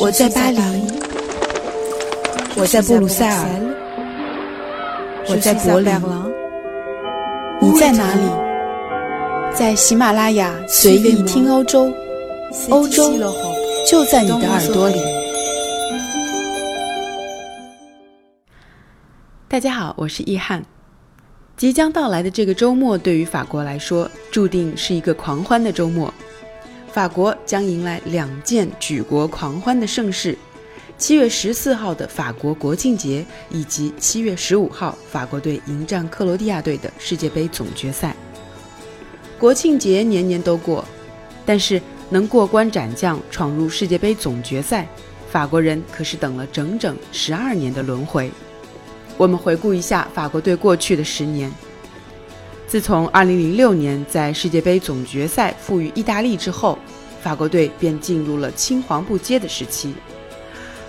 我在巴黎，我在布鲁塞尔，我在柏林，你在哪里？在喜马拉雅随意听欧洲，欧洲就在你的耳朵里。大家好，我是易翰。即将到来的这个周末，对于法国来说，注定是一个狂欢的周末。法国将迎来两件举国狂欢的盛事：七月十四号的法国国庆节，以及七月十五号法国队迎战克罗地亚队的世界杯总决赛。国庆节年年都过，但是能过关斩将闯入世界杯总决赛，法国人可是等了整整十二年的轮回。我们回顾一下法国队过去的十年。自从2006年在世界杯总决赛负于意大利之后，法国队便进入了青黄不接的时期。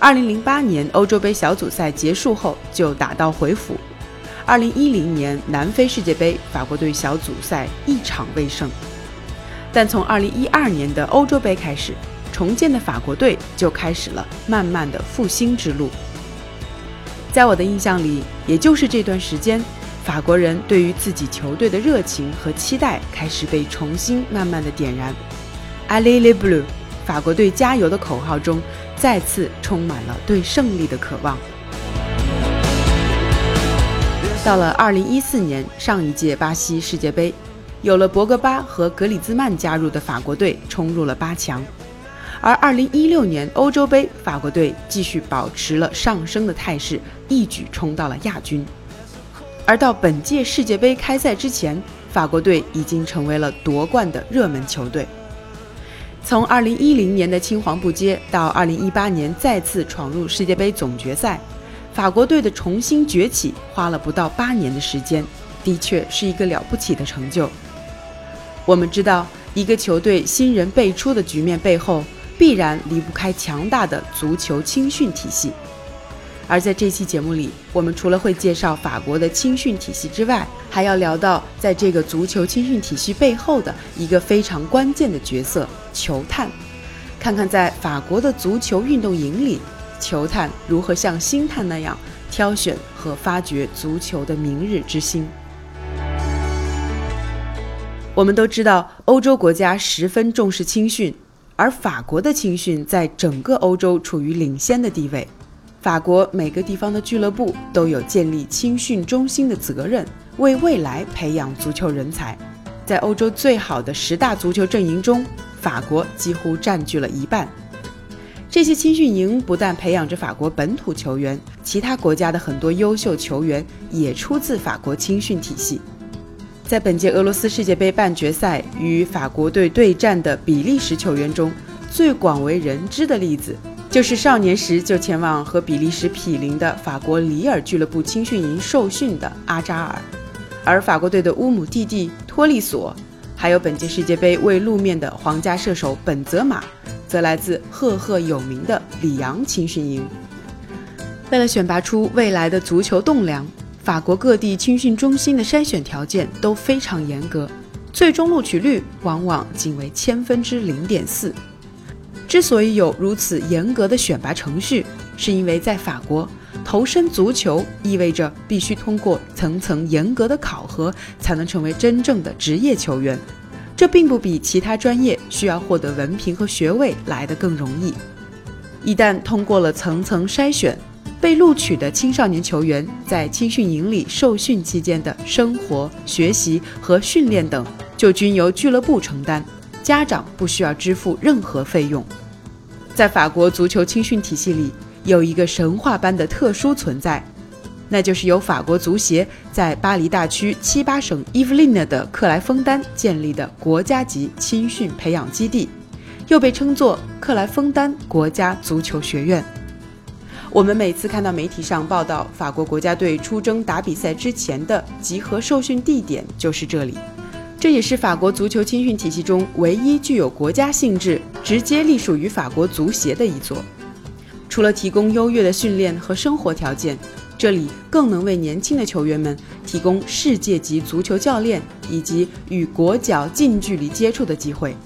2008年欧洲杯小组赛结束后就打道回府。2010年南非世界杯，法国队小组赛一场未胜。但从2012年的欧洲杯开始，重建的法国队就开始了慢慢的复兴之路。在我的印象里，也就是这段时间。法国人对于自己球队的热情和期待开始被重新慢慢的点燃，Allez les Bleus，法国队加油的口号中再次充满了对胜利的渴望。到了2014年上一届巴西世界杯，有了博格巴和格里兹曼加入的法国队冲入了八强，而2016年欧洲杯，法国队继续保持了上升的态势，一举冲到了亚军。而到本届世界杯开赛之前，法国队已经成为了夺冠的热门球队。从2010年的青黄不接到2018年再次闯入世界杯总决赛，法国队的重新崛起花了不到八年的时间，的确是一个了不起的成就。我们知道，一个球队新人辈出的局面背后，必然离不开强大的足球青训体系。而在这期节目里，我们除了会介绍法国的青训体系之外，还要聊到在这个足球青训体系背后的一个非常关键的角色——球探。看看在法国的足球运动营里，球探如何像星探那样挑选和发掘足球的明日之星。我们都知道，欧洲国家十分重视青训，而法国的青训在整个欧洲处于领先的地位。法国每个地方的俱乐部都有建立青训中心的责任，为未来培养足球人才。在欧洲最好的十大足球阵营中，法国几乎占据了一半。这些青训营不但培养着法国本土球员，其他国家的很多优秀球员也出自法国青训体系。在本届俄罗斯世界杯半决赛与法国队对战的比利时球员中，最广为人知的例子。就是少年时就前往和比利时毗邻的法国里尔俱乐部青训营受训的阿扎尔，而法国队的乌姆蒂蒂、托利索，还有本届世界杯未露面的皇家射手本泽马，则来自赫赫有名的里昂青训营。为了选拔出未来的足球栋梁，法国各地青训中心的筛选条件都非常严格，最终录取率往往仅为千分之零点四。之所以有如此严格的选拔程序，是因为在法国，投身足球意味着必须通过层层严格的考核，才能成为真正的职业球员。这并不比其他专业需要获得文凭和学位来得更容易。一旦通过了层层筛选，被录取的青少年球员在青训营里受训期间的生活、学习和训练等，就均由俱乐部承担。家长不需要支付任何费用。在法国足球青训体系里，有一个神话般的特殊存在，那就是由法国足协在巴黎大区七八省伊夫林的克莱枫丹建立的国家级青训培养基地，又被称作克莱枫丹国家足球学院。我们每次看到媒体上报道法国国家队出征打比赛之前的集合受训地点，就是这里。这也是法国足球青训体系中唯一具有国家性质、直接隶属于法国足协的一座。除了提供优越的训练和生活条件，这里更能为年轻的球员们提供世界级足球教练以及与国脚近距离接触的机会。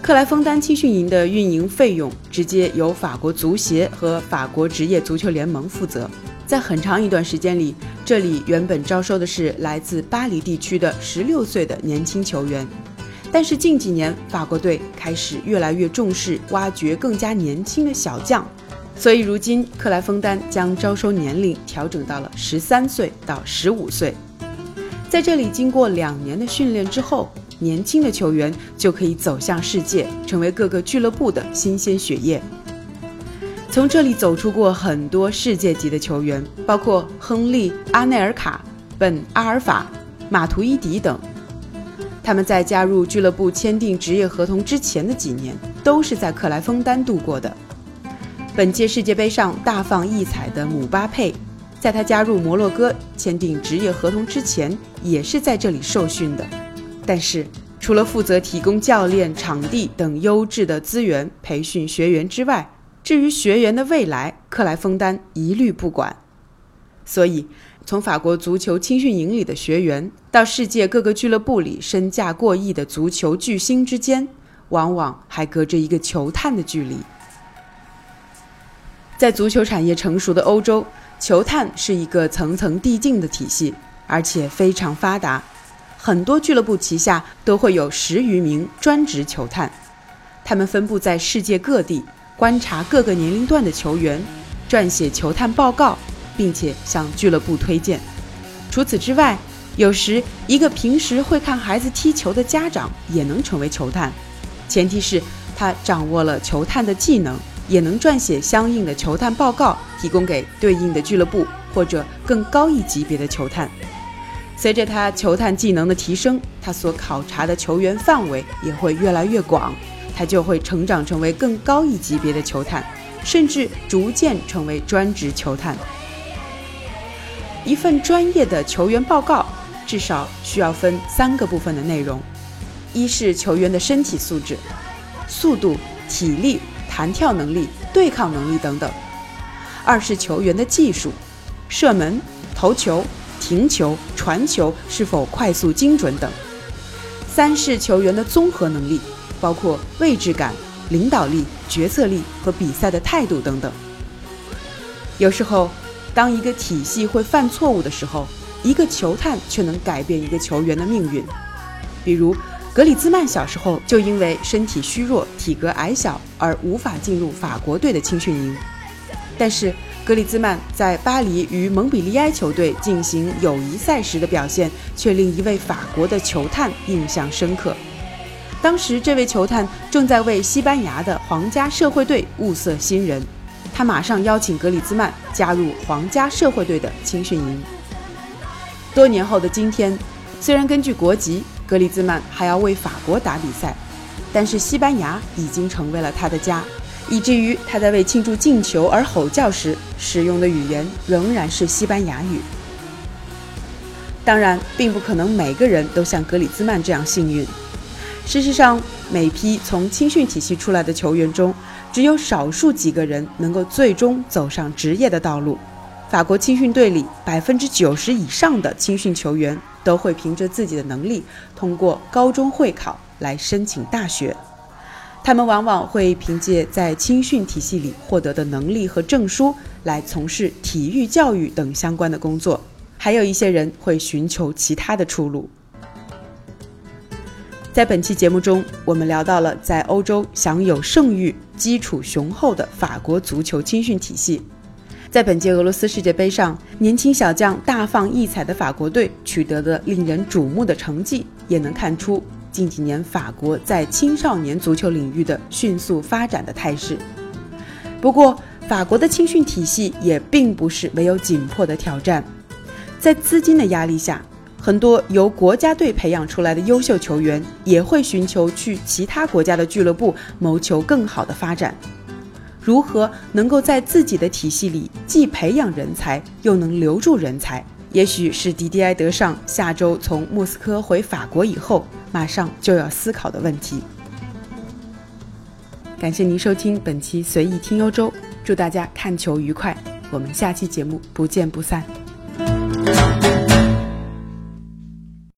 克莱枫丹青训营的运营费用直接由法国足协和法国职业足球联盟负责。在很长一段时间里，这里原本招收的是来自巴黎地区的16岁的年轻球员，但是近几年法国队开始越来越重视挖掘更加年轻的小将，所以如今克莱枫丹将招收年龄调整到了13岁到15岁。在这里经过两年的训练之后。年轻的球员就可以走向世界，成为各个俱乐部的新鲜血液。从这里走出过很多世界级的球员，包括亨利、阿内尔卡、本阿尔法、马图伊迪等。他们在加入俱乐部签订职业合同之前的几年，都是在克莱枫丹度过的。本届世界杯上大放异彩的姆巴佩，在他加入摩洛哥签订职业合同之前，也是在这里受训的。但是，除了负责提供教练、场地等优质的资源培训学员之外，至于学员的未来，克莱枫丹一律不管。所以，从法国足球青训营里的学员到世界各个俱乐部里身价过亿的足球巨星之间，往往还隔着一个球探的距离。在足球产业成熟的欧洲，球探是一个层层递进的体系，而且非常发达。很多俱乐部旗下都会有十余名专职球探，他们分布在世界各地，观察各个年龄段的球员，撰写球探报告，并且向俱乐部推荐。除此之外，有时一个平时会看孩子踢球的家长也能成为球探，前提是他掌握了球探的技能，也能撰写相应的球探报告，提供给对应的俱乐部或者更高一级别的球探。随着他球探技能的提升，他所考察的球员范围也会越来越广，他就会成长成为更高一级别的球探，甚至逐渐成为专职球探。一份专业的球员报告至少需要分三个部分的内容：一是球员的身体素质、速度、体力、弹跳能力、对抗能力等等；二是球员的技术、射门、投球。停球、传球是否快速精准等；三是球员的综合能力，包括位置感、领导力、决策力和比赛的态度等等。有时候，当一个体系会犯错误的时候，一个球探却能改变一个球员的命运。比如，格里兹曼小时候就因为身体虚弱、体格矮小而无法进入法国队的青训营，但是。格里兹曼在巴黎与蒙彼利埃球队进行友谊赛时的表现，却令一位法国的球探印象深刻。当时，这位球探正在为西班牙的皇家社会队物色新人，他马上邀请格里兹曼加入皇家社会队的青训营。多年后的今天，虽然根据国籍，格里兹曼还要为法国打比赛，但是西班牙已经成为了他的家。以至于他在为庆祝进球而吼叫时使用的语言仍然是西班牙语。当然，并不可能每个人都像格里兹曼这样幸运。事实上，每批从青训体系出来的球员中，只有少数几个人能够最终走上职业的道路。法国青训队里百分之九十以上的青训球员都会凭着自己的能力，通过高中会考来申请大学。他们往往会凭借在青训体系里获得的能力和证书来从事体育教育等相关的工作，还有一些人会寻求其他的出路。在本期节目中，我们聊到了在欧洲享有盛誉、基础雄厚的法国足球青训体系。在本届俄罗斯世界杯上，年轻小将大放异彩的法国队取得的令人瞩目的成绩，也能看出。近几年，法国在青少年足球领域的迅速发展的态势。不过，法国的青训体系也并不是没有紧迫的挑战。在资金的压力下，很多由国家队培养出来的优秀球员也会寻求去其他国家的俱乐部谋求更好的发展。如何能够在自己的体系里既培养人才，又能留住人才？也许是迪迪埃·德尚下周从莫斯科回法国以后，马上就要思考的问题。感谢您收听本期随意听欧洲，祝大家看球愉快，我们下期节目不见不散。